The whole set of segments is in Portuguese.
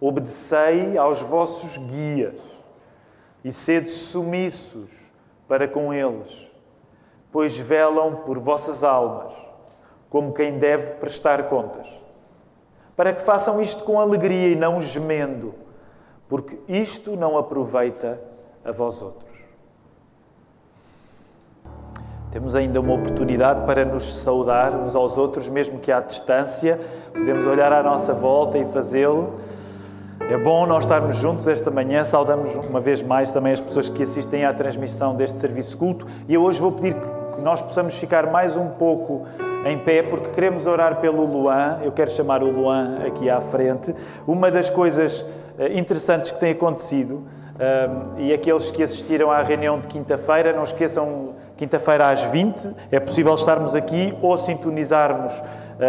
obedecei aos vossos guias e sede sumissos para com eles, pois velam por vossas almas, como quem deve prestar contas. Para que façam isto com alegria e não gemendo, porque isto não aproveita a vós outros. Temos ainda uma oportunidade para nos saudar uns aos outros, mesmo que à distância. Podemos olhar à nossa volta e fazê-lo. É bom nós estarmos juntos esta manhã. Saudamos uma vez mais também as pessoas que assistem à transmissão deste serviço culto. E eu hoje vou pedir que nós possamos ficar mais um pouco em pé, porque queremos orar pelo Luan. Eu quero chamar o Luan aqui à frente. Uma das coisas eh, interessantes que tem acontecido, um, e aqueles que assistiram à reunião de quinta-feira, não esqueçam quinta-feira às 20, é possível estarmos aqui ou sintonizarmos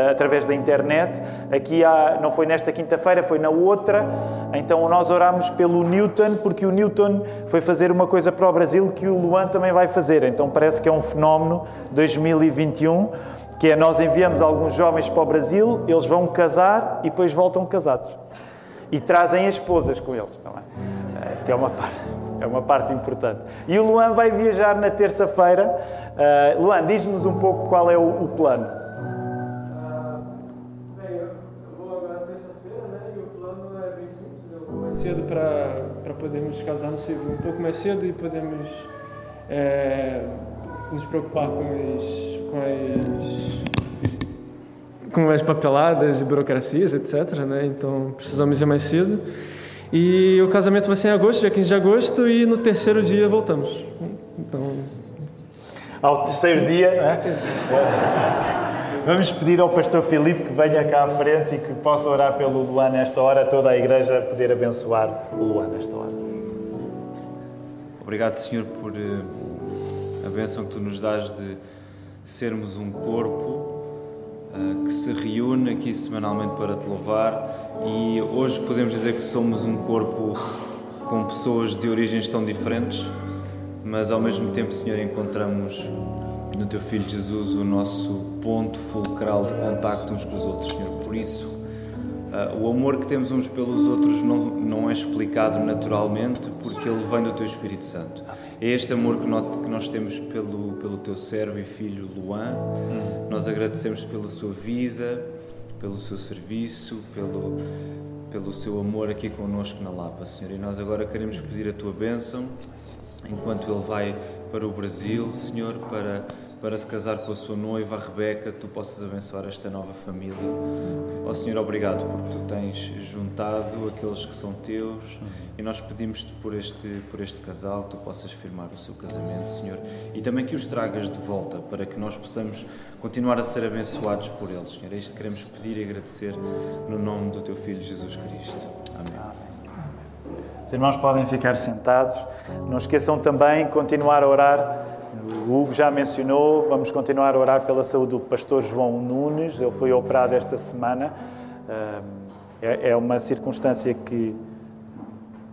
através da internet. Aqui há, não foi nesta quinta-feira, foi na outra. Então nós oramos pelo Newton, porque o Newton foi fazer uma coisa para o Brasil que o Luan também vai fazer. Então parece que é um fenómeno 2021, que é nós enviamos alguns jovens para o Brasil, eles vão casar e depois voltam casados. E trazem as esposas com eles também, uh, que é uma parte. É uma parte importante. E o Luan vai viajar na terça-feira. Uh, Luan, diz-nos um pouco qual é o plano. Cedo para podermos casar no civil um pouco mais cedo e podemos é, nos preocupar com as, com as com as papeladas e burocracias, etc. Né? Então precisamos ir mais cedo. E o casamento vai ser em agosto, dia 15 de agosto, e no terceiro dia voltamos. Então... Ao terceiro dia, né? Vamos pedir ao pastor Filipe que venha cá à frente e que possa orar pelo Luan nesta hora, toda a igreja poder abençoar o Luan nesta hora. Obrigado, Senhor, por uh, a bênção que tu nos dás de sermos um corpo uh, que se reúne aqui semanalmente para te louvar e hoje podemos dizer que somos um corpo com pessoas de origens tão diferentes, mas ao mesmo tempo, Senhor, encontramos no Teu Filho Jesus o nosso ponto fulcral de contacto uns com os outros, Senhor. Por isso, uh, o amor que temos uns pelos outros não, não é explicado naturalmente, porque ele vem do Teu Espírito Santo. É este amor que nós, que nós temos pelo, pelo Teu servo e filho Luan. Nós agradecemos pela sua vida pelo seu serviço, pelo, pelo seu amor aqui connosco na Lapa, Senhor. E nós agora queremos pedir a tua bênção enquanto ele vai para o Brasil, Senhor, para para se casar com a sua noiva, a Rebeca, tu possas abençoar esta nova família. Ó oh, Senhor, obrigado porque tu tens juntado aqueles que são teus e nós pedimos-te por este, por este casal que tu possas firmar o seu casamento, Senhor, e também que os tragas de volta para que nós possamos continuar a ser abençoados por eles, Senhor. É isto que queremos pedir e agradecer no nome do teu Filho Jesus Cristo. Amém. Os irmãos podem ficar sentados. Não esqueçam também continuar a orar o Hugo já mencionou, vamos continuar a orar pela saúde do pastor João Nunes, ele foi operado esta semana. É, é uma circunstância que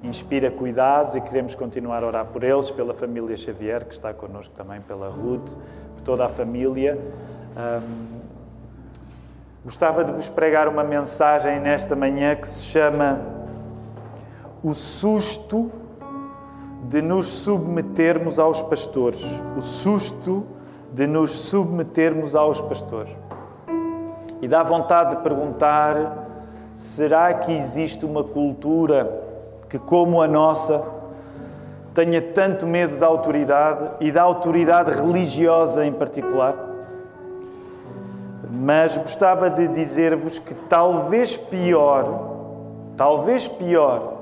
inspira cuidados e queremos continuar a orar por eles, pela família Xavier, que está connosco também, pela Ruth, por toda a família. gostava de vos pregar uma mensagem nesta manhã que se chama O Susto de nos submetermos aos pastores, o susto de nos submetermos aos pastores. E dá vontade de perguntar: será que existe uma cultura que, como a nossa, tenha tanto medo da autoridade e da autoridade religiosa em particular? Mas gostava de dizer-vos que talvez pior, talvez pior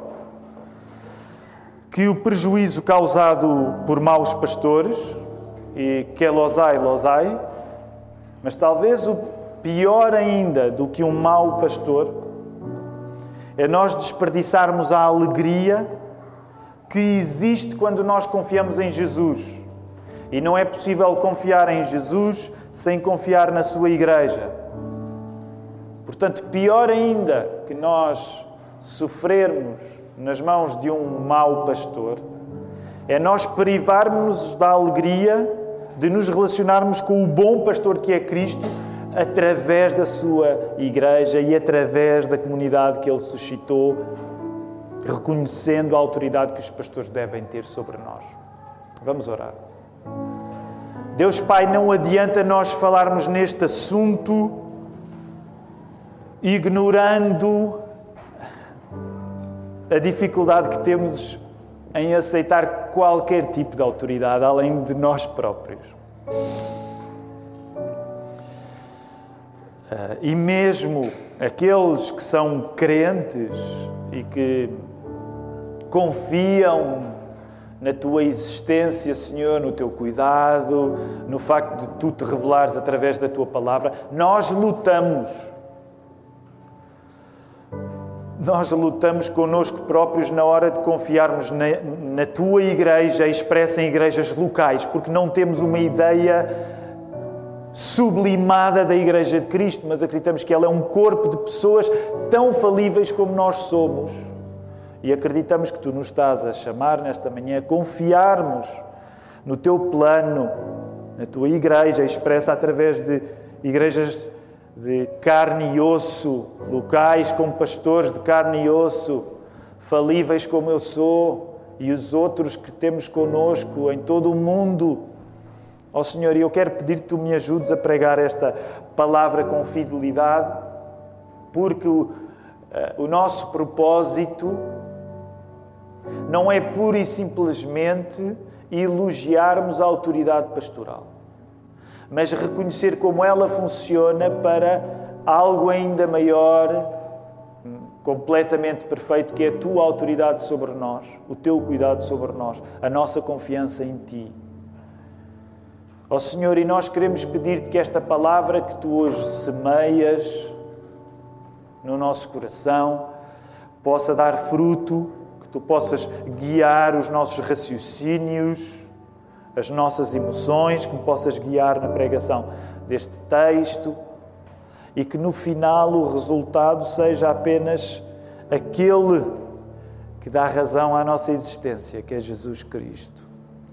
que o prejuízo causado por maus pastores, e que é losai, losai, mas talvez o pior ainda do que um mau pastor é nós desperdiçarmos a alegria que existe quando nós confiamos em Jesus. E não é possível confiar em Jesus sem confiar na sua igreja. Portanto, pior ainda que nós sofrermos nas mãos de um mau pastor é nós privarmos-nos da alegria de nos relacionarmos com o bom pastor que é Cristo através da sua igreja e através da comunidade que ele suscitou, reconhecendo a autoridade que os pastores devem ter sobre nós. Vamos orar. Deus Pai, não adianta nós falarmos neste assunto ignorando a dificuldade que temos em aceitar qualquer tipo de autoridade além de nós próprios. Ah, e mesmo aqueles que são crentes e que confiam na tua existência, Senhor, no teu cuidado, no facto de tu te revelares através da tua palavra, nós lutamos nós lutamos connosco próprios na hora de confiarmos na, na tua igreja, expressa em igrejas locais, porque não temos uma ideia sublimada da Igreja de Cristo, mas acreditamos que ela é um corpo de pessoas tão falíveis como nós somos. E acreditamos que tu nos estás a chamar nesta manhã a confiarmos no teu plano, na tua igreja, expressa através de igrejas de carne e osso, locais com pastores de carne e osso, falíveis como eu sou, e os outros que temos conosco em todo o mundo. Ó oh, Senhor, eu quero pedir que tu me ajudes a pregar esta palavra com fidelidade, porque o, uh, o nosso propósito não é pura e simplesmente elogiarmos a autoridade pastoral mas reconhecer como ela funciona para algo ainda maior, completamente perfeito, que é a tua autoridade sobre nós, o teu cuidado sobre nós, a nossa confiança em ti. Ó oh Senhor, e nós queremos pedir-te que esta palavra que tu hoje semeias no nosso coração possa dar fruto, que tu possas guiar os nossos raciocínios as nossas emoções, que me possas guiar na pregação deste texto e que no final o resultado seja apenas aquele que dá razão à nossa existência, que é Jesus Cristo.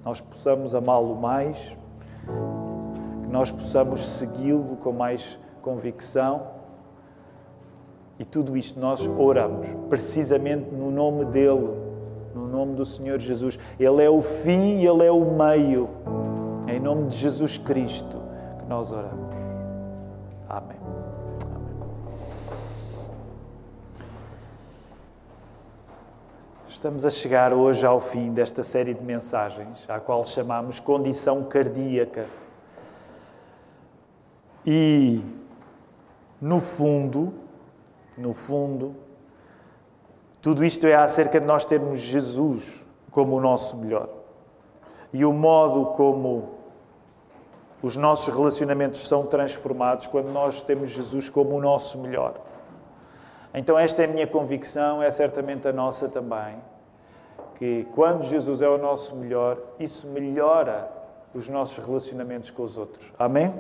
Nós possamos amá-lo mais, que nós possamos segui-lo com mais convicção. E tudo isto nós oramos, precisamente no nome dele no nome do Senhor Jesus. Ele é o fim e Ele é o meio. Em nome de Jesus Cristo que nós oramos. Amém. Amém. Estamos a chegar hoje ao fim desta série de mensagens, à qual chamamos Condição Cardíaca. E, no fundo, no fundo, tudo isto é acerca de nós termos Jesus como o nosso melhor. E o modo como os nossos relacionamentos são transformados quando nós temos Jesus como o nosso melhor. Então, esta é a minha convicção, é certamente a nossa também, que quando Jesus é o nosso melhor, isso melhora os nossos relacionamentos com os outros. Amém?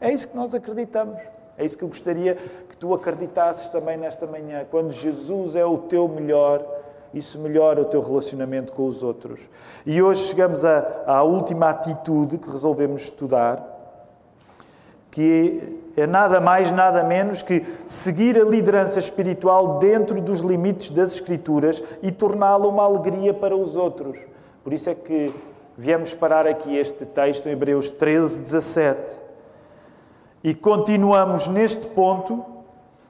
É isso que nós acreditamos. É isso que eu gostaria que tu acreditasses também nesta manhã. Quando Jesus é o teu melhor, isso melhora o teu relacionamento com os outros. E hoje chegamos à, à última atitude que resolvemos estudar, que é nada mais, nada menos que seguir a liderança espiritual dentro dos limites das Escrituras e torná-la uma alegria para os outros. Por isso é que viemos parar aqui este texto em Hebreus 13, 17 e continuamos neste ponto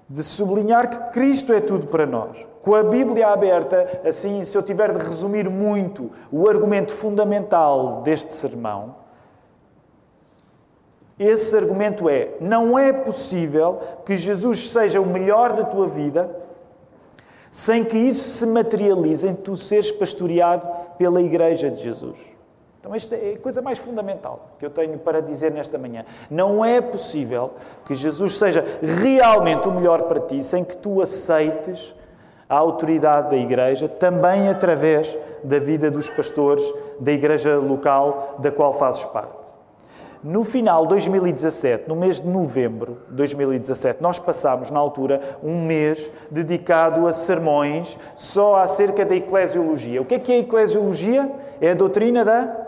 de sublinhar que Cristo é tudo para nós. Com a Bíblia aberta, assim, se eu tiver de resumir muito o argumento fundamental deste sermão, esse argumento é: não é possível que Jesus seja o melhor da tua vida sem que isso se materialize em tu seres pastoreado pela Igreja de Jesus. Então, esta é a coisa mais fundamental que eu tenho para dizer nesta manhã. Não é possível que Jesus seja realmente o melhor para ti sem que tu aceites a autoridade da Igreja, também através da vida dos pastores da Igreja local da qual fazes parte. No final de 2017, no mês de novembro de 2017, nós passámos, na altura, um mês dedicado a sermões só acerca da eclesiologia. O que é que é a eclesiologia? É a doutrina da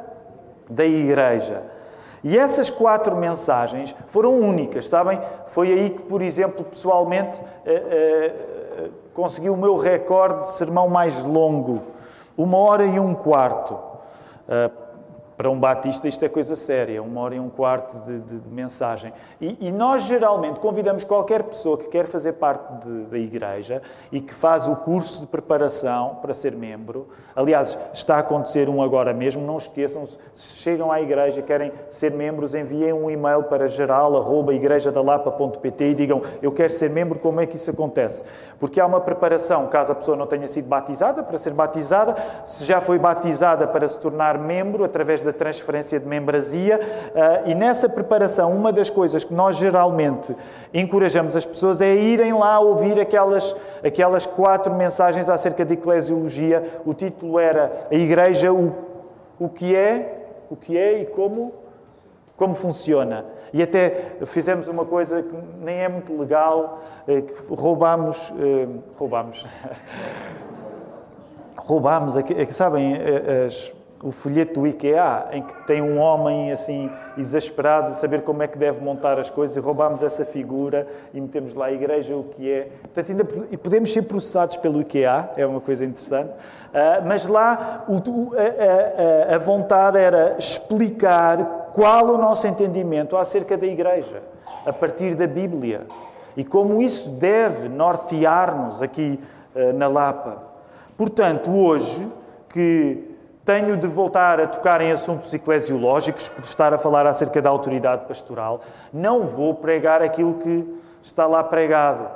da igreja. E essas quatro mensagens foram únicas, sabem? Foi aí que, por exemplo, pessoalmente, eh, eh, consegui o meu recorde de sermão mais longo. Uma hora e um quarto. Uh, para um batista isto é coisa séria, uma hora e um quarto de, de, de mensagem. E, e, nós geralmente convidamos qualquer pessoa que quer fazer parte de, da igreja e que faz o curso de preparação para ser membro. Aliás, está a acontecer um agora mesmo, não esqueçam, se chegam à igreja e querem ser membros, enviem um e-mail para geral.igrejadalapa.pt e digam eu quero ser membro, como é que isso acontece? Porque há uma preparação, caso a pessoa não tenha sido batizada, para ser batizada, se já foi batizada para se tornar membro, através da transferência de membrazia. Ah, e nessa preparação, uma das coisas que nós geralmente encorajamos as pessoas é irem lá ouvir aquelas, aquelas quatro mensagens acerca de eclesiologia. O título era A Igreja, o, o que é, o que é e como, como funciona. E até fizemos uma coisa que nem é muito legal, eh, que roubámos, eh, roubámos, roubámos, sabem, eh, as, o folheto do IKEA, em que tem um homem assim exasperado de saber como é que deve montar as coisas, e roubámos essa figura e metemos lá a igreja, o que é. Portanto, ainda podemos ser processados pelo IKEA, é uma coisa interessante. Uh, mas lá o, a, a, a vontade era explicar qual o nosso entendimento acerca da igreja, a partir da Bíblia. E como isso deve nortear-nos aqui uh, na Lapa. Portanto, hoje, que tenho de voltar a tocar em assuntos eclesiológicos, por estar a falar acerca da autoridade pastoral. Não vou pregar aquilo que está lá pregado.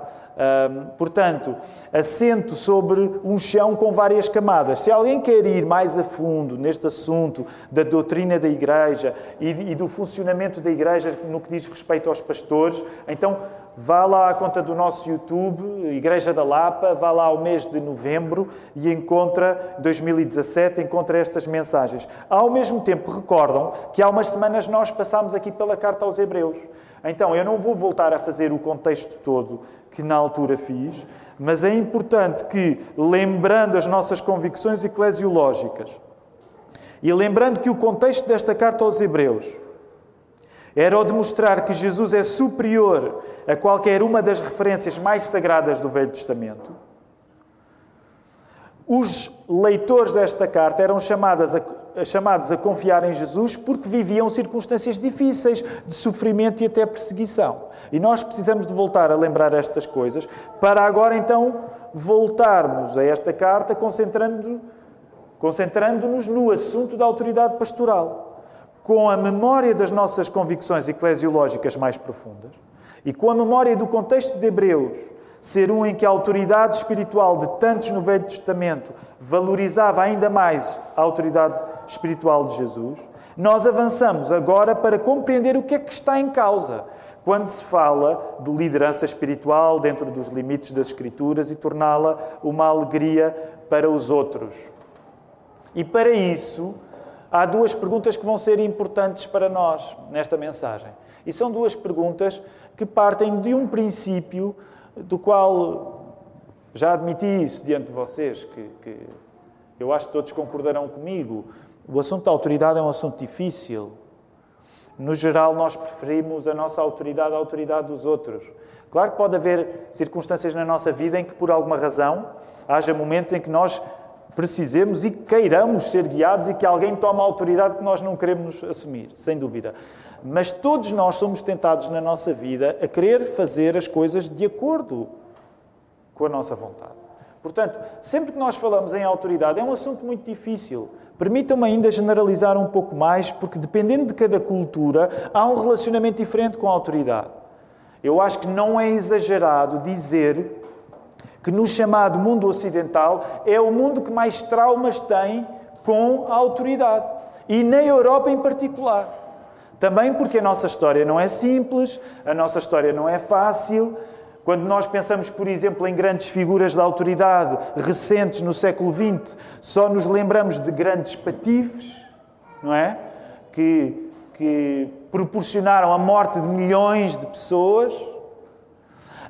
Portanto, assento sobre um chão com várias camadas. Se alguém quer ir mais a fundo neste assunto da doutrina da Igreja e, e do funcionamento da Igreja no que diz respeito aos pastores, então Vá lá à conta do nosso YouTube, Igreja da Lapa, vá lá ao mês de novembro e encontra, 2017, encontra estas mensagens. Ao mesmo tempo, recordam que há umas semanas nós passámos aqui pela carta aos Hebreus. Então, eu não vou voltar a fazer o contexto todo que na altura fiz, mas é importante que, lembrando as nossas convicções eclesiológicas e lembrando que o contexto desta carta aos Hebreus era o de mostrar que Jesus é superior a qualquer uma das referências mais sagradas do Velho Testamento. Os leitores desta carta eram chamados a, chamados a confiar em Jesus porque viviam circunstâncias difíceis de sofrimento e até perseguição. E nós precisamos de voltar a lembrar estas coisas para agora então voltarmos a esta carta concentrando-nos concentrando no assunto da autoridade pastoral com a memória das nossas convicções eclesiológicas mais profundas e com a memória do contexto de Hebreus, ser um em que a autoridade espiritual de tantos no Velho Testamento valorizava ainda mais a autoridade espiritual de Jesus, nós avançamos agora para compreender o que é que está em causa quando se fala de liderança espiritual dentro dos limites das Escrituras e torná-la uma alegria para os outros. E para isso, há duas perguntas que vão ser importantes para nós nesta mensagem. E são duas perguntas que partem de um princípio do qual já admiti isso diante de vocês, que, que eu acho que todos concordarão comigo. O assunto da autoridade é um assunto difícil. No geral, nós preferimos a nossa autoridade à autoridade dos outros. Claro que pode haver circunstâncias na nossa vida em que, por alguma razão, haja momentos em que nós precisemos e queiramos ser guiados e que alguém tome a autoridade que nós não queremos assumir, sem dúvida. Mas todos nós somos tentados na nossa vida a querer fazer as coisas de acordo com a nossa vontade. Portanto, sempre que nós falamos em autoridade, é um assunto muito difícil. Permitam-me ainda generalizar um pouco mais, porque dependendo de cada cultura, há um relacionamento diferente com a autoridade. Eu acho que não é exagerado dizer que no chamado mundo ocidental é o mundo que mais traumas tem com a autoridade. E na Europa em particular. Também porque a nossa história não é simples, a nossa história não é fácil. Quando nós pensamos, por exemplo, em grandes figuras da autoridade recentes no século XX, só nos lembramos de grandes patifes, não é? Que, que proporcionaram a morte de milhões de pessoas.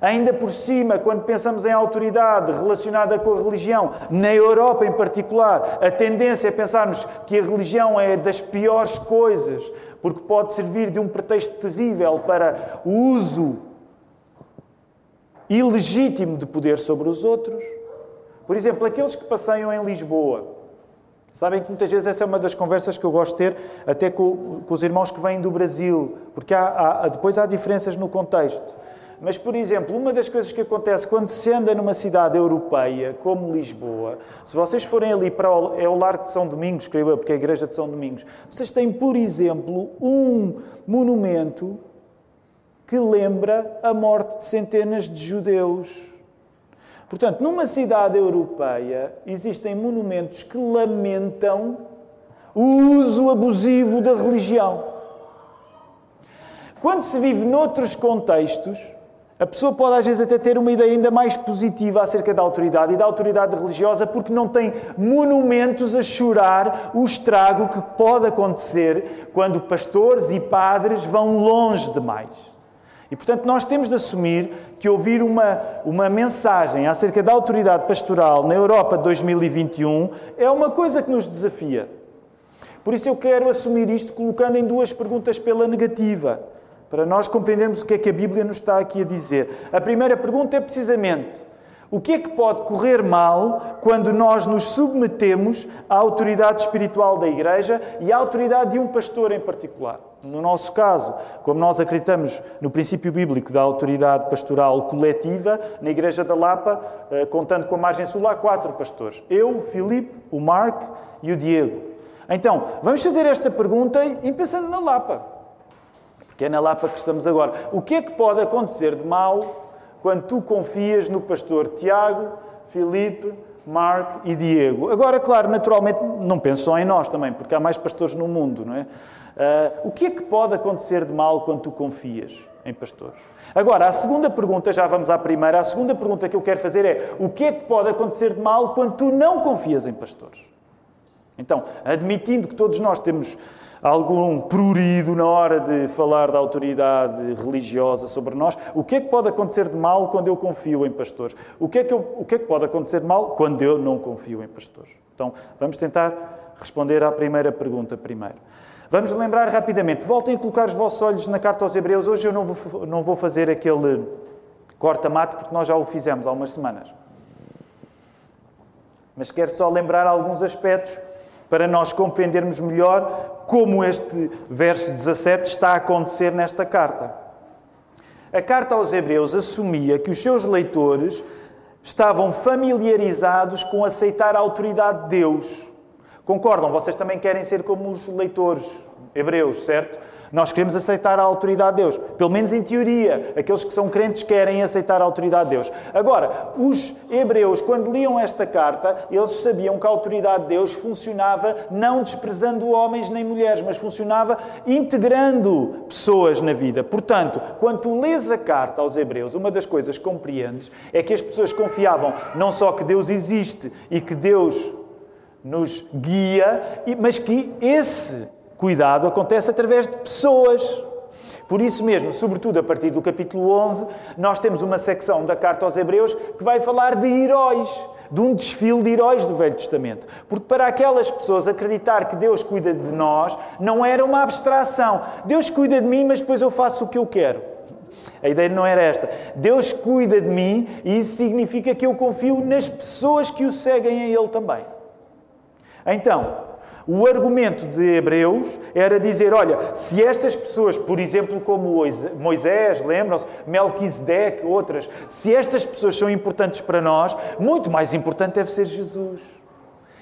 Ainda por cima, quando pensamos em autoridade relacionada com a religião, na Europa em particular, a tendência é pensarmos que a religião é das piores coisas, porque pode servir de um pretexto terrível para o uso ilegítimo de poder sobre os outros. Por exemplo, aqueles que passeiam em Lisboa. Sabem que muitas vezes essa é uma das conversas que eu gosto de ter, até com, com os irmãos que vêm do Brasil, porque há, há, depois há diferenças no contexto. Mas, por exemplo, uma das coisas que acontece quando se anda numa cidade europeia, como Lisboa, se vocês forem ali para o, é o Largo de São Domingos, creio eu, porque é a Igreja de São Domingos, vocês têm, por exemplo, um monumento que lembra a morte de centenas de judeus. Portanto, numa cidade europeia, existem monumentos que lamentam o uso abusivo da religião. Quando se vive noutros contextos, a pessoa pode às vezes até ter uma ideia ainda mais positiva acerca da autoridade e da autoridade religiosa porque não tem monumentos a chorar o estrago que pode acontecer quando pastores e padres vão longe demais. E portanto nós temos de assumir que ouvir uma, uma mensagem acerca da autoridade pastoral na Europa de 2021 é uma coisa que nos desafia. Por isso eu quero assumir isto colocando em duas perguntas pela negativa para nós compreendermos o que é que a Bíblia nos está aqui a dizer. A primeira pergunta é precisamente: o que é que pode correr mal quando nós nos submetemos à autoridade espiritual da Igreja e à autoridade de um pastor em particular? No nosso caso, como nós acreditamos no princípio bíblico da autoridade pastoral coletiva, na Igreja da Lapa, eh, contando com a margem sul, há quatro pastores: eu, o Filipe, o Marco e o Diego. Então, vamos fazer esta pergunta e pensando na Lapa que é na Lapa que estamos agora. O que é que pode acontecer de mal quando tu confias no pastor Tiago, Filipe, Mark e Diego? Agora, claro, naturalmente, não penso só em nós também, porque há mais pastores no mundo, não é? Uh, o que é que pode acontecer de mal quando tu confias em pastores? Agora, a segunda pergunta, já vamos à primeira, a segunda pergunta que eu quero fazer é: o que é que pode acontecer de mal quando tu não confias em pastores? Então, admitindo que todos nós temos algum prurido na hora de falar da autoridade religiosa sobre nós. O que é que pode acontecer de mal quando eu confio em pastores? O que é que, eu, o que, é que pode acontecer de mal quando eu não confio em pastores? Então, vamos tentar responder à primeira pergunta primeiro. Vamos lembrar rapidamente. Voltem a colocar os vossos olhos na carta aos Hebreus. Hoje eu não vou, não vou fazer aquele corta-mato porque nós já o fizemos há umas semanas. Mas quero só lembrar alguns aspectos para nós compreendermos melhor como este verso 17 está a acontecer nesta carta. A carta aos Hebreus assumia que os seus leitores estavam familiarizados com aceitar a autoridade de Deus. Concordam? Vocês também querem ser como os leitores hebreus, certo? Nós queremos aceitar a autoridade de Deus. Pelo menos em teoria. Aqueles que são crentes querem aceitar a autoridade de Deus. Agora, os hebreus, quando liam esta carta, eles sabiam que a autoridade de Deus funcionava não desprezando homens nem mulheres, mas funcionava integrando pessoas na vida. Portanto, quando tu lês a carta aos hebreus, uma das coisas que compreendes é que as pessoas confiavam não só que Deus existe e que Deus nos guia, mas que esse cuidado acontece através de pessoas. Por isso mesmo, sobretudo a partir do capítulo 11, nós temos uma secção da carta aos Hebreus que vai falar de heróis, de um desfile de heróis do Velho Testamento. Porque para aquelas pessoas acreditar que Deus cuida de nós não era uma abstração. Deus cuida de mim, mas depois eu faço o que eu quero. A ideia não era esta. Deus cuida de mim e isso significa que eu confio nas pessoas que o seguem a Ele também. Então, o argumento de Hebreus era dizer: olha, se estas pessoas, por exemplo, como Moisés, lembram-se, Melquisedeque, outras, se estas pessoas são importantes para nós, muito mais importante deve ser Jesus.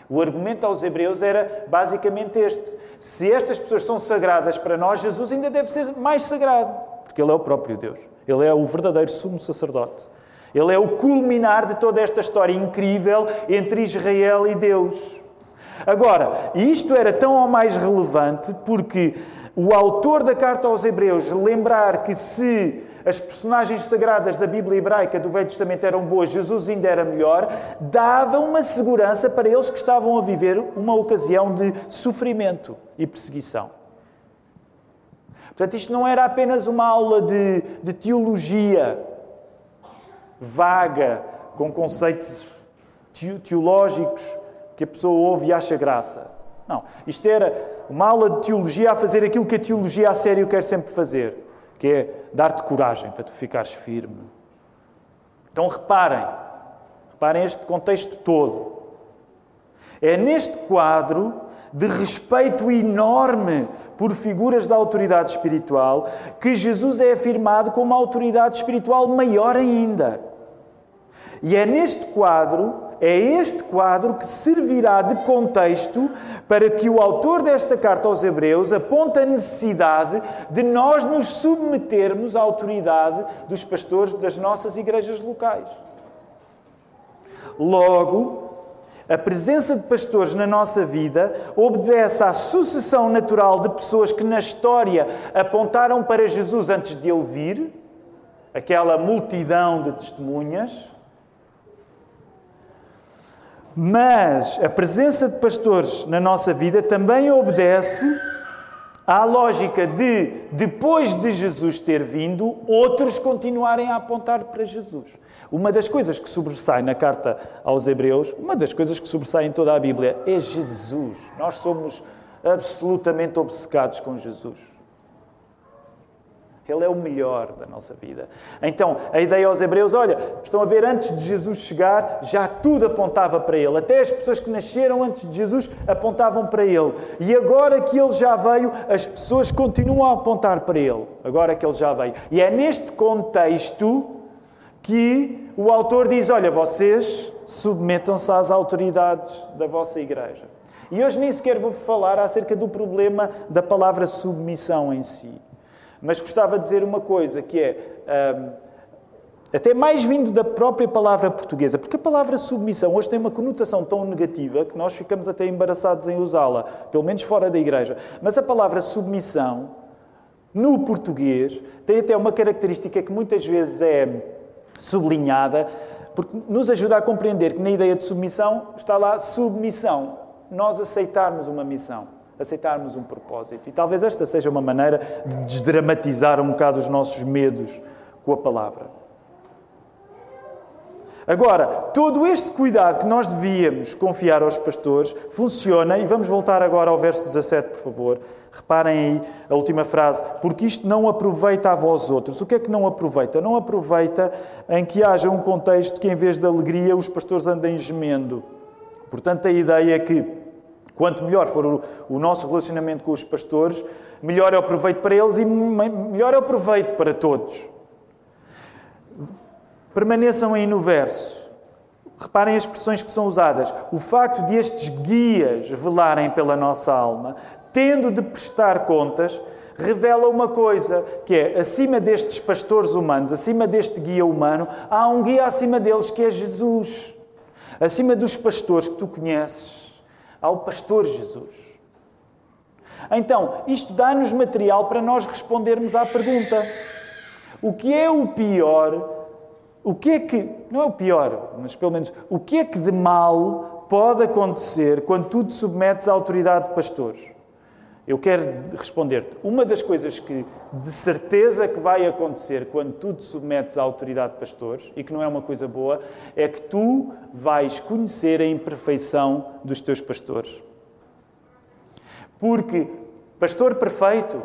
O argumento aos Hebreus era basicamente este: se estas pessoas são sagradas para nós, Jesus ainda deve ser mais sagrado, porque Ele é o próprio Deus. Ele é o verdadeiro sumo sacerdote. Ele é o culminar de toda esta história incrível entre Israel e Deus. Agora, isto era tão ou mais relevante porque o autor da carta aos Hebreus lembrar que se as personagens sagradas da Bíblia hebraica do Velho Testamento eram boas, Jesus ainda era melhor, dava uma segurança para eles que estavam a viver uma ocasião de sofrimento e perseguição. Portanto, isto não era apenas uma aula de, de teologia vaga, com conceitos teológicos que a pessoa ouve e acha graça. Não. Isto era uma aula de teologia a fazer aquilo que a teologia a sério quer sempre fazer, que é dar-te coragem para tu ficares firme. Então reparem, reparem este contexto todo. É neste quadro de respeito enorme por figuras da autoridade espiritual que Jesus é afirmado como uma autoridade espiritual maior ainda. E é neste quadro é este quadro que servirá de contexto para que o autor desta carta aos Hebreus aponte a necessidade de nós nos submetermos à autoridade dos pastores das nossas igrejas locais. Logo, a presença de pastores na nossa vida obedece à sucessão natural de pessoas que na história apontaram para Jesus antes de ele vir, aquela multidão de testemunhas mas a presença de pastores na nossa vida também obedece à lógica de, depois de Jesus ter vindo, outros continuarem a apontar para Jesus. Uma das coisas que sobressai na carta aos Hebreus, uma das coisas que sobressai em toda a Bíblia, é Jesus. Nós somos absolutamente obcecados com Jesus. Ele é o melhor da nossa vida. Então, a ideia aos Hebreus, olha, estão a ver, antes de Jesus chegar, já tudo apontava para Ele. Até as pessoas que nasceram antes de Jesus apontavam para Ele. E agora que Ele já veio, as pessoas continuam a apontar para Ele. Agora que Ele já veio. E é neste contexto que o autor diz: olha, vocês submetam-se às autoridades da vossa igreja. E hoje nem sequer vou falar acerca do problema da palavra submissão em si. Mas gostava de dizer uma coisa, que é. Um, até mais vindo da própria palavra portuguesa, porque a palavra submissão hoje tem uma conotação tão negativa que nós ficamos até embaraçados em usá-la, pelo menos fora da igreja. Mas a palavra submissão, no português, tem até uma característica que muitas vezes é sublinhada, porque nos ajuda a compreender que na ideia de submissão está lá submissão, nós aceitarmos uma missão aceitarmos um propósito. E talvez esta seja uma maneira de desdramatizar um bocado os nossos medos com a palavra. Agora, todo este cuidado que nós devíamos confiar aos pastores funciona, e vamos voltar agora ao verso 17, por favor. Reparem aí a última frase, porque isto não aproveita a vós outros. O que é que não aproveita? Não aproveita em que haja um contexto que, em vez de alegria, os pastores andem gemendo. Portanto, a ideia é que Quanto melhor for o, o nosso relacionamento com os pastores, melhor é o proveito para eles e melhor é o proveito para todos. Permaneçam aí no verso. Reparem as expressões que são usadas. O facto de estes guias velarem pela nossa alma, tendo de prestar contas, revela uma coisa, que é, acima destes pastores humanos, acima deste guia humano, há um guia acima deles que é Jesus. Acima dos pastores que tu conheces, ao pastor Jesus. Então, isto dá-nos material para nós respondermos à pergunta: o que é o pior? O que é que, não é o pior, mas pelo menos, o que é que de mal pode acontecer quando tu te submetes à autoridade de pastores? Eu quero responder-te. Uma das coisas que de certeza que vai acontecer quando tu te submetes à autoridade de pastores, e que não é uma coisa boa, é que tu vais conhecer a imperfeição dos teus pastores. Porque pastor perfeito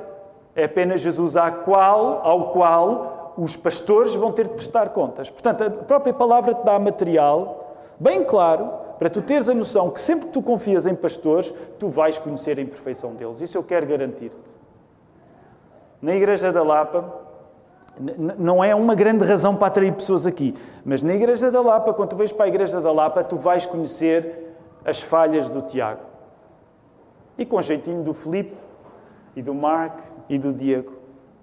é apenas Jesus ao qual, ao qual os pastores vão ter de prestar contas. Portanto, a própria palavra te dá material bem claro para tu teres a noção que sempre que tu confias em pastores, tu vais conhecer a imperfeição deles. Isso eu quero garantir-te. Na Igreja da Lapa, não é uma grande razão para atrair pessoas aqui, mas na Igreja da Lapa, quando tu vais para a Igreja da Lapa, tu vais conhecer as falhas do Tiago. E com jeitinho do Felipe, e do Mark, e do Diego.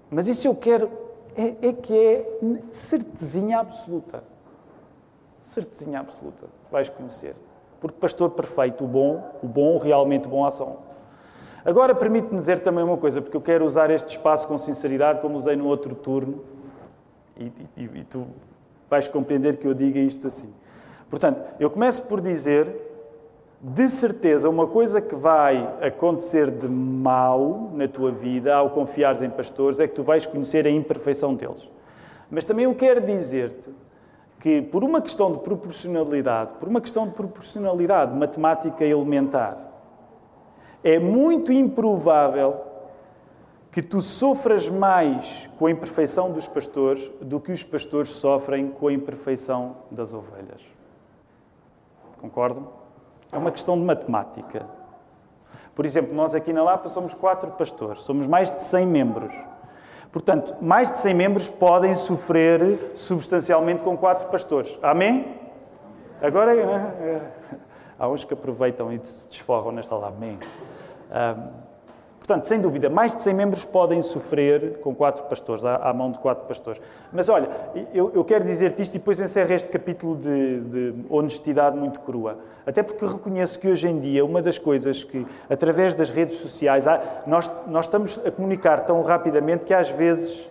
Mas isso eu quero, é, é que é certezinha absoluta. Certezinha absoluta. Vais conhecer. Porque pastor perfeito, o bom, o bom, o realmente bom ação. Agora permite-me dizer também uma coisa, porque eu quero usar este espaço com sinceridade, como usei no outro turno, e, e, e tu vais compreender que eu diga isto assim. Portanto, eu começo por dizer, de certeza, uma coisa que vai acontecer de mal na tua vida ao confiares em pastores é que tu vais conhecer a imperfeição deles. Mas também eu quero dizer-te que, por uma questão de proporcionalidade, por uma questão de proporcionalidade matemática elementar, é muito improvável que tu sofras mais com a imperfeição dos pastores do que os pastores sofrem com a imperfeição das ovelhas. Concordam? É uma questão de matemática. Por exemplo, nós aqui na Lapa somos quatro pastores, somos mais de 100 membros. Portanto, mais de 100 membros podem sofrer substancialmente com quatro pastores. Amém? Agora, é, é, há uns que aproveitam e se desforram nesta lá. Amém. Um, Portanto, sem dúvida, mais de 100 membros podem sofrer com quatro pastores, à, à mão de quatro pastores. Mas olha, eu, eu quero dizer-te isto e depois encerro este capítulo de, de, honestidade muito crua. Até porque reconheço que hoje em dia uma das coisas que, através das redes sociais, há, nós, nós estamos a comunicar tão rapidamente que às vezes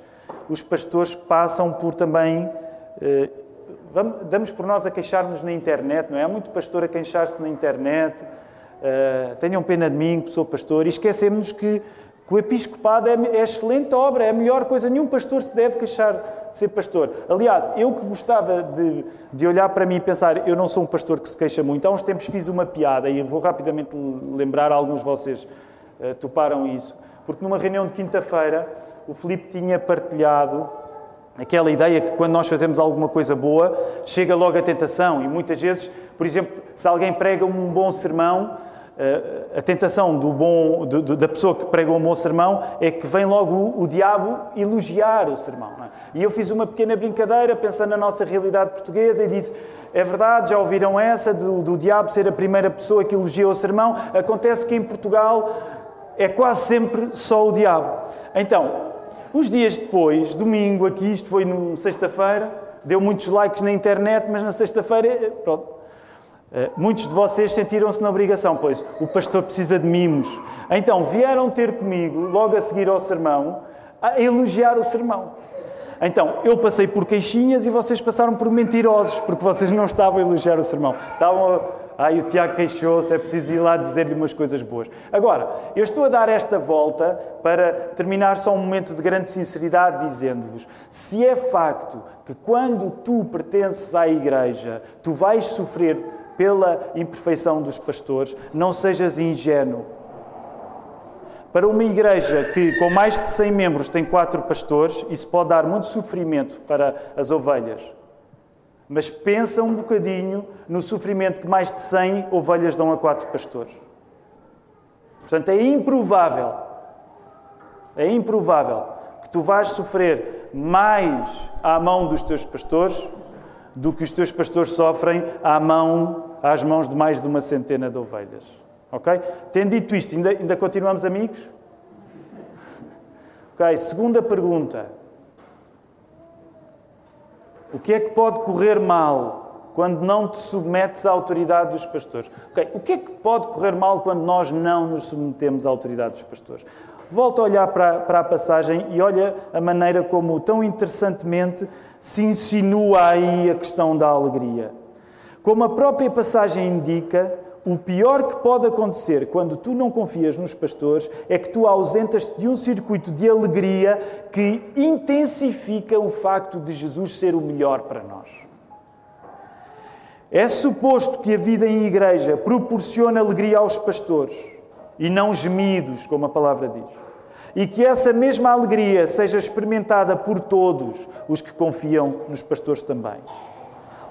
os pastores passam por também. Eh, vamos, damos por nós a queixar-nos na internet, não é? Há muito pastor a queixar-se na internet Uh, tenham pena de mim, que sou pastor, e esquecemos que, que o episcopado é, é, excelente obra, é a melhor coisa. Nenhum pastor se deve queixar de ser pastor. Aliás, eu que gostava de, de olhar para mim e pensar, eu não sou um pastor que se queixa muito. Há uns tempos fiz uma piada e vou rapidamente lembrar, alguns de vocês uh, toparam isso, porque numa reunião de quinta-feira o Filipe tinha partilhado aquela ideia que quando nós fazemos alguma coisa boa, chega logo a tentação e muitas vezes, por exemplo, se alguém prega um bom sermão, a tentação do bom, da pessoa que prega um bom sermão é que vem logo o, diabo elogiar o sermão. É? E eu fiz uma pequena brincadeira pensando na nossa realidade portuguesa e disse: é verdade, já ouviram essa do, do diabo ser a primeira pessoa que elogia o sermão? Acontece que em Portugal é quase sempre só o diabo. Então, uns dias depois, domingo aqui, isto foi no sexta-feira, deu muitos likes na internet, mas na sexta-feira, pronto, eh, muitos de vocês sentiram-se na obrigação, pois o pastor precisa de mimos. Então vieram ter comigo, logo a seguir ao sermão, a elogiar o sermão. Então eu passei por queixinhas e vocês passaram por mentirosos, porque vocês não estavam a elogiar o sermão. Estavam a. Ai, o Tiago queixou-se, é preciso ir lá dizer-lhe umas coisas boas. Agora, eu estou a dar esta volta para terminar só um momento de grande sinceridade, dizendo-vos: se é facto que quando tu pertences à igreja, tu vais sofrer pela imperfeição dos pastores, não sejas ingênuo. Para uma igreja que com mais de 100 membros tem quatro pastores, isso pode dar muito sofrimento para as ovelhas. Mas pensa um bocadinho no sofrimento que mais de 100 ovelhas dão a quatro pastores. Portanto, é improvável, é improvável que tu vais sofrer mais à mão dos teus pastores do que os teus pastores sofrem à mão, às mãos de mais de uma centena de ovelhas. Ok? Tendo dito isto, ainda, ainda continuamos amigos? Ok, segunda pergunta. O que é que pode correr mal quando não te submetes à autoridade dos pastores? Ok, o que é que pode correr mal quando nós não nos submetemos à autoridade dos pastores? Volta a olhar para, para a passagem e olha a maneira como tão interessantemente se insinua aí a questão da alegria. Como a própria passagem indica, o pior que pode acontecer quando tu não confias nos pastores é que tu ausentas-te de um circuito de alegria que intensifica o facto de Jesus ser o melhor para nós. É suposto que a vida em igreja proporcione alegria aos pastores e não gemidos, como a palavra diz e que essa mesma alegria seja experimentada por todos os que confiam nos pastores também.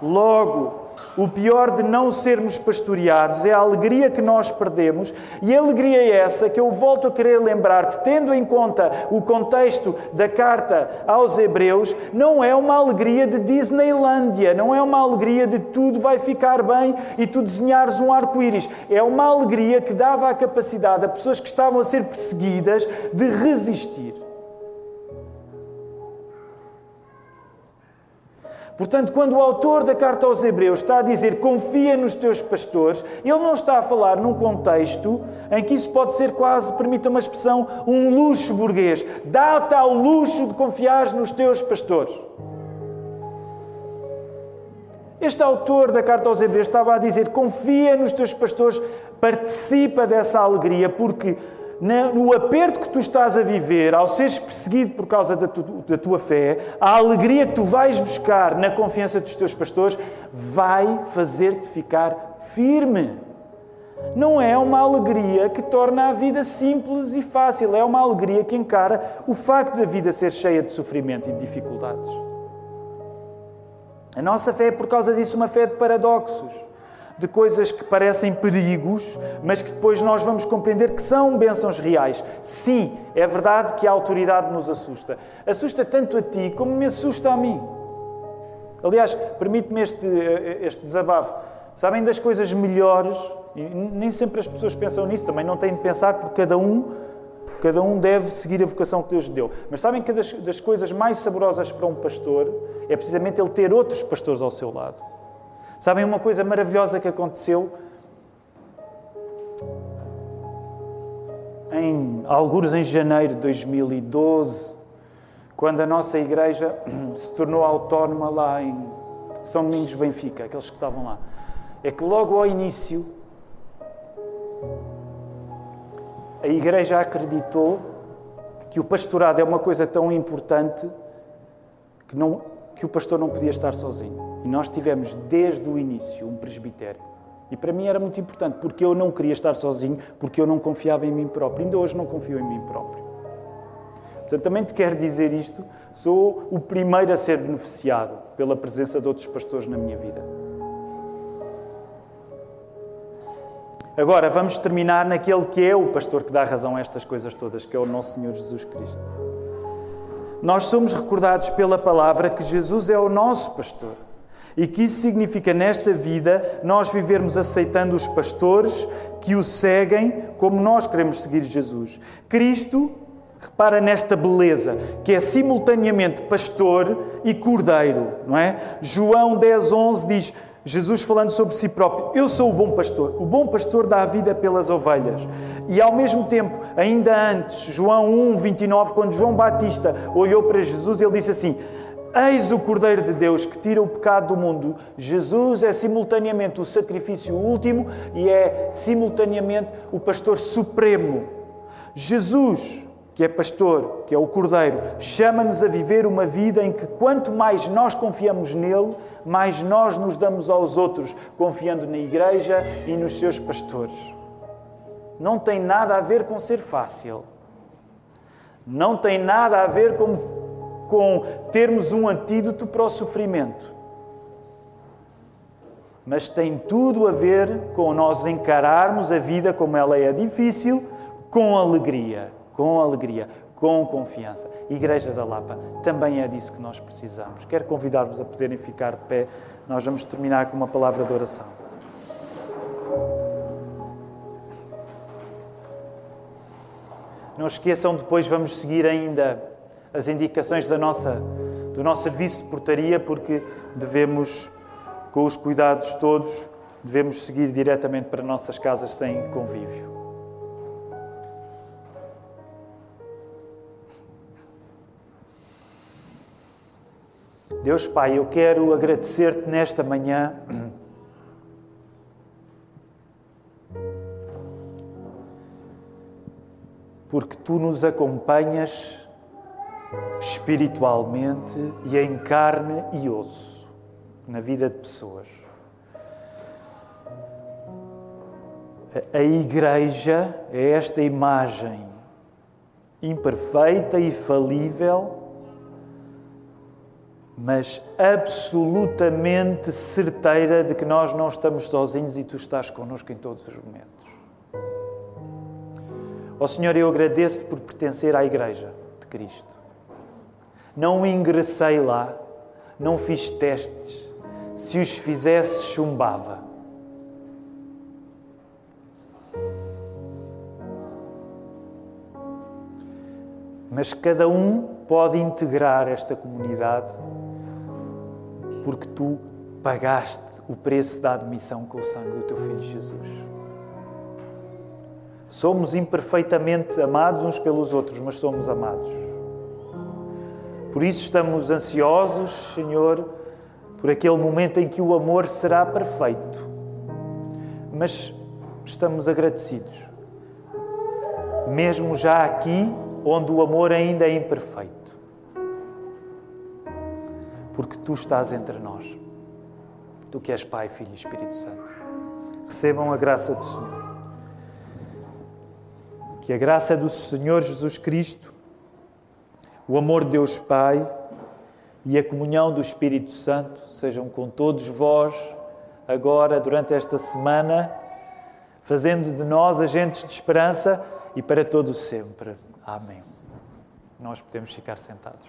Logo, o pior de não sermos pastoreados é a alegria que nós perdemos, e a alegria é essa que eu volto a querer lembrar-te, tendo em conta o contexto da carta aos Hebreus, não é uma alegria de Disneylândia, não é uma alegria de tudo vai ficar bem e tu desenhares um arco-íris. É uma alegria que dava a capacidade a pessoas que estavam a ser perseguidas de resistir. Portanto, quando o autor da carta aos Hebreus está a dizer confia nos teus pastores, ele não está a falar num contexto em que isso pode ser quase, permita uma expressão, um luxo burguês. Dá-te ao luxo de confiar nos teus pastores. Este autor da carta aos Hebreus estava a dizer confia nos teus pastores, participa dessa alegria, porque no aperto que tu estás a viver, ao seres perseguido por causa da, tu, da, tua fé, a alegria que tu vais buscar na confiança dos teus pastores vai fazer-te ficar firme. Não é uma alegria que torna a vida simples e fácil, é uma alegria que encara o facto da vida ser cheia de sofrimento e de dificuldades. A nossa fé é, por causa disso, uma fé de paradoxos de coisas que parecem perigos, mas que depois nós vamos compreender que são bênçãos reais. Sim, é verdade que a autoridade nos assusta. Assusta tanto a ti como me assusta a mim. Aliás, permite-me este, este desabafo. Sabem das coisas melhores, e nem sempre as pessoas pensam nisso, também não têm de pensar porque cada um, cada um deve seguir a vocação que Deus lhe deu. Mas sabem que das, das coisas mais saborosas para um pastor é precisamente ele ter outros pastores ao seu lado. Sabem uma coisa maravilhosa que aconteceu? Em alguns em janeiro de 2012, quando a nossa igreja se tornou autónoma lá em São Domingos Benfica, aqueles que estavam lá, é que logo ao início a igreja acreditou que o pastorado é uma coisa tão importante que, não, que o pastor não podia estar sozinho. E nós tivemos desde o início um presbitério. E para mim era muito importante, porque eu não queria estar sozinho, porque eu não confiava em mim próprio. Ainda hoje não confio em mim próprio. Portanto, também te quero dizer isto: sou o primeiro a ser beneficiado pela presença de outros pastores na minha vida. Agora, vamos terminar naquele que é o pastor que dá razão a estas coisas todas, que é o nosso Senhor Jesus Cristo. Nós somos recordados pela palavra que Jesus é o nosso pastor. E que isso significa, nesta vida, nós vivermos aceitando os pastores que o seguem como nós queremos seguir Jesus. Cristo, repara nesta beleza, que é simultaneamente pastor e cordeiro, não é? João 10, 11 diz. Jesus falando sobre si próprio, eu sou o bom pastor. O bom pastor dá a vida pelas ovelhas. E ao mesmo tempo, ainda antes, João 1, 29, quando João Batista olhou para Jesus, ele disse assim: Eis o Cordeiro de Deus que tira o pecado do mundo. Jesus é simultaneamente o sacrifício último e é simultaneamente o pastor supremo. Jesus, que é pastor, que é o Cordeiro, chama-nos a viver uma vida em que quanto mais nós confiamos nele, mais nós nos damos aos outros, confiando na igreja e nos seus pastores. Não tem nada a ver com ser fácil. Não tem nada a ver com com termos um antídoto para o sofrimento. Mas tem tudo a ver com nós encararmos a vida como ela é difícil, com alegria, com alegria, com confiança. Igreja da Lapa, também é disso que nós precisamos. Quero convidar-vos a poderem ficar de pé. Nós vamos terminar com uma palavra de oração. Não esqueçam, depois vamos seguir ainda as indicações da nossa, do nosso serviço de portaria, porque devemos, com os cuidados todos, devemos seguir diretamente para nossas casas sem convívio. Deus Pai, eu quero agradecer-te nesta manhã. Porque tu nos acompanhas espiritualmente e em carne e osso na vida de pessoas. A Igreja é esta imagem imperfeita e falível, mas absolutamente certeira de que nós não estamos sozinhos e tu estás connosco em todos os momentos. Ó oh, Senhor, eu agradeço-te por pertencer à Igreja de Cristo não ingressei lá, não fiz testes. Se os fizesse, chumbava. Mas cada um pode integrar esta comunidade porque tu pagaste o preço da admissão com o sangue do teu Filho Jesus. Somos imperfeitamente amados uns pelos outros, mas somos amados. Por isso estamos ansiosos, Senhor, por aquele momento em que o amor será perfeito. Mas estamos agradecidos, mesmo já aqui, onde o amor ainda é imperfeito. Porque tu estás entre nós. Tu que és Pai, Filho e Espírito Santo. Recebam a graça do Senhor. Que a graça do Senhor Jesus Cristo, o amor de Deus Pai e a comunhão do Espírito Santo sejam com todos vós agora, durante esta semana, fazendo de nós agentes de esperança e para todo sempre. Amém. Nós podemos ficar sentados.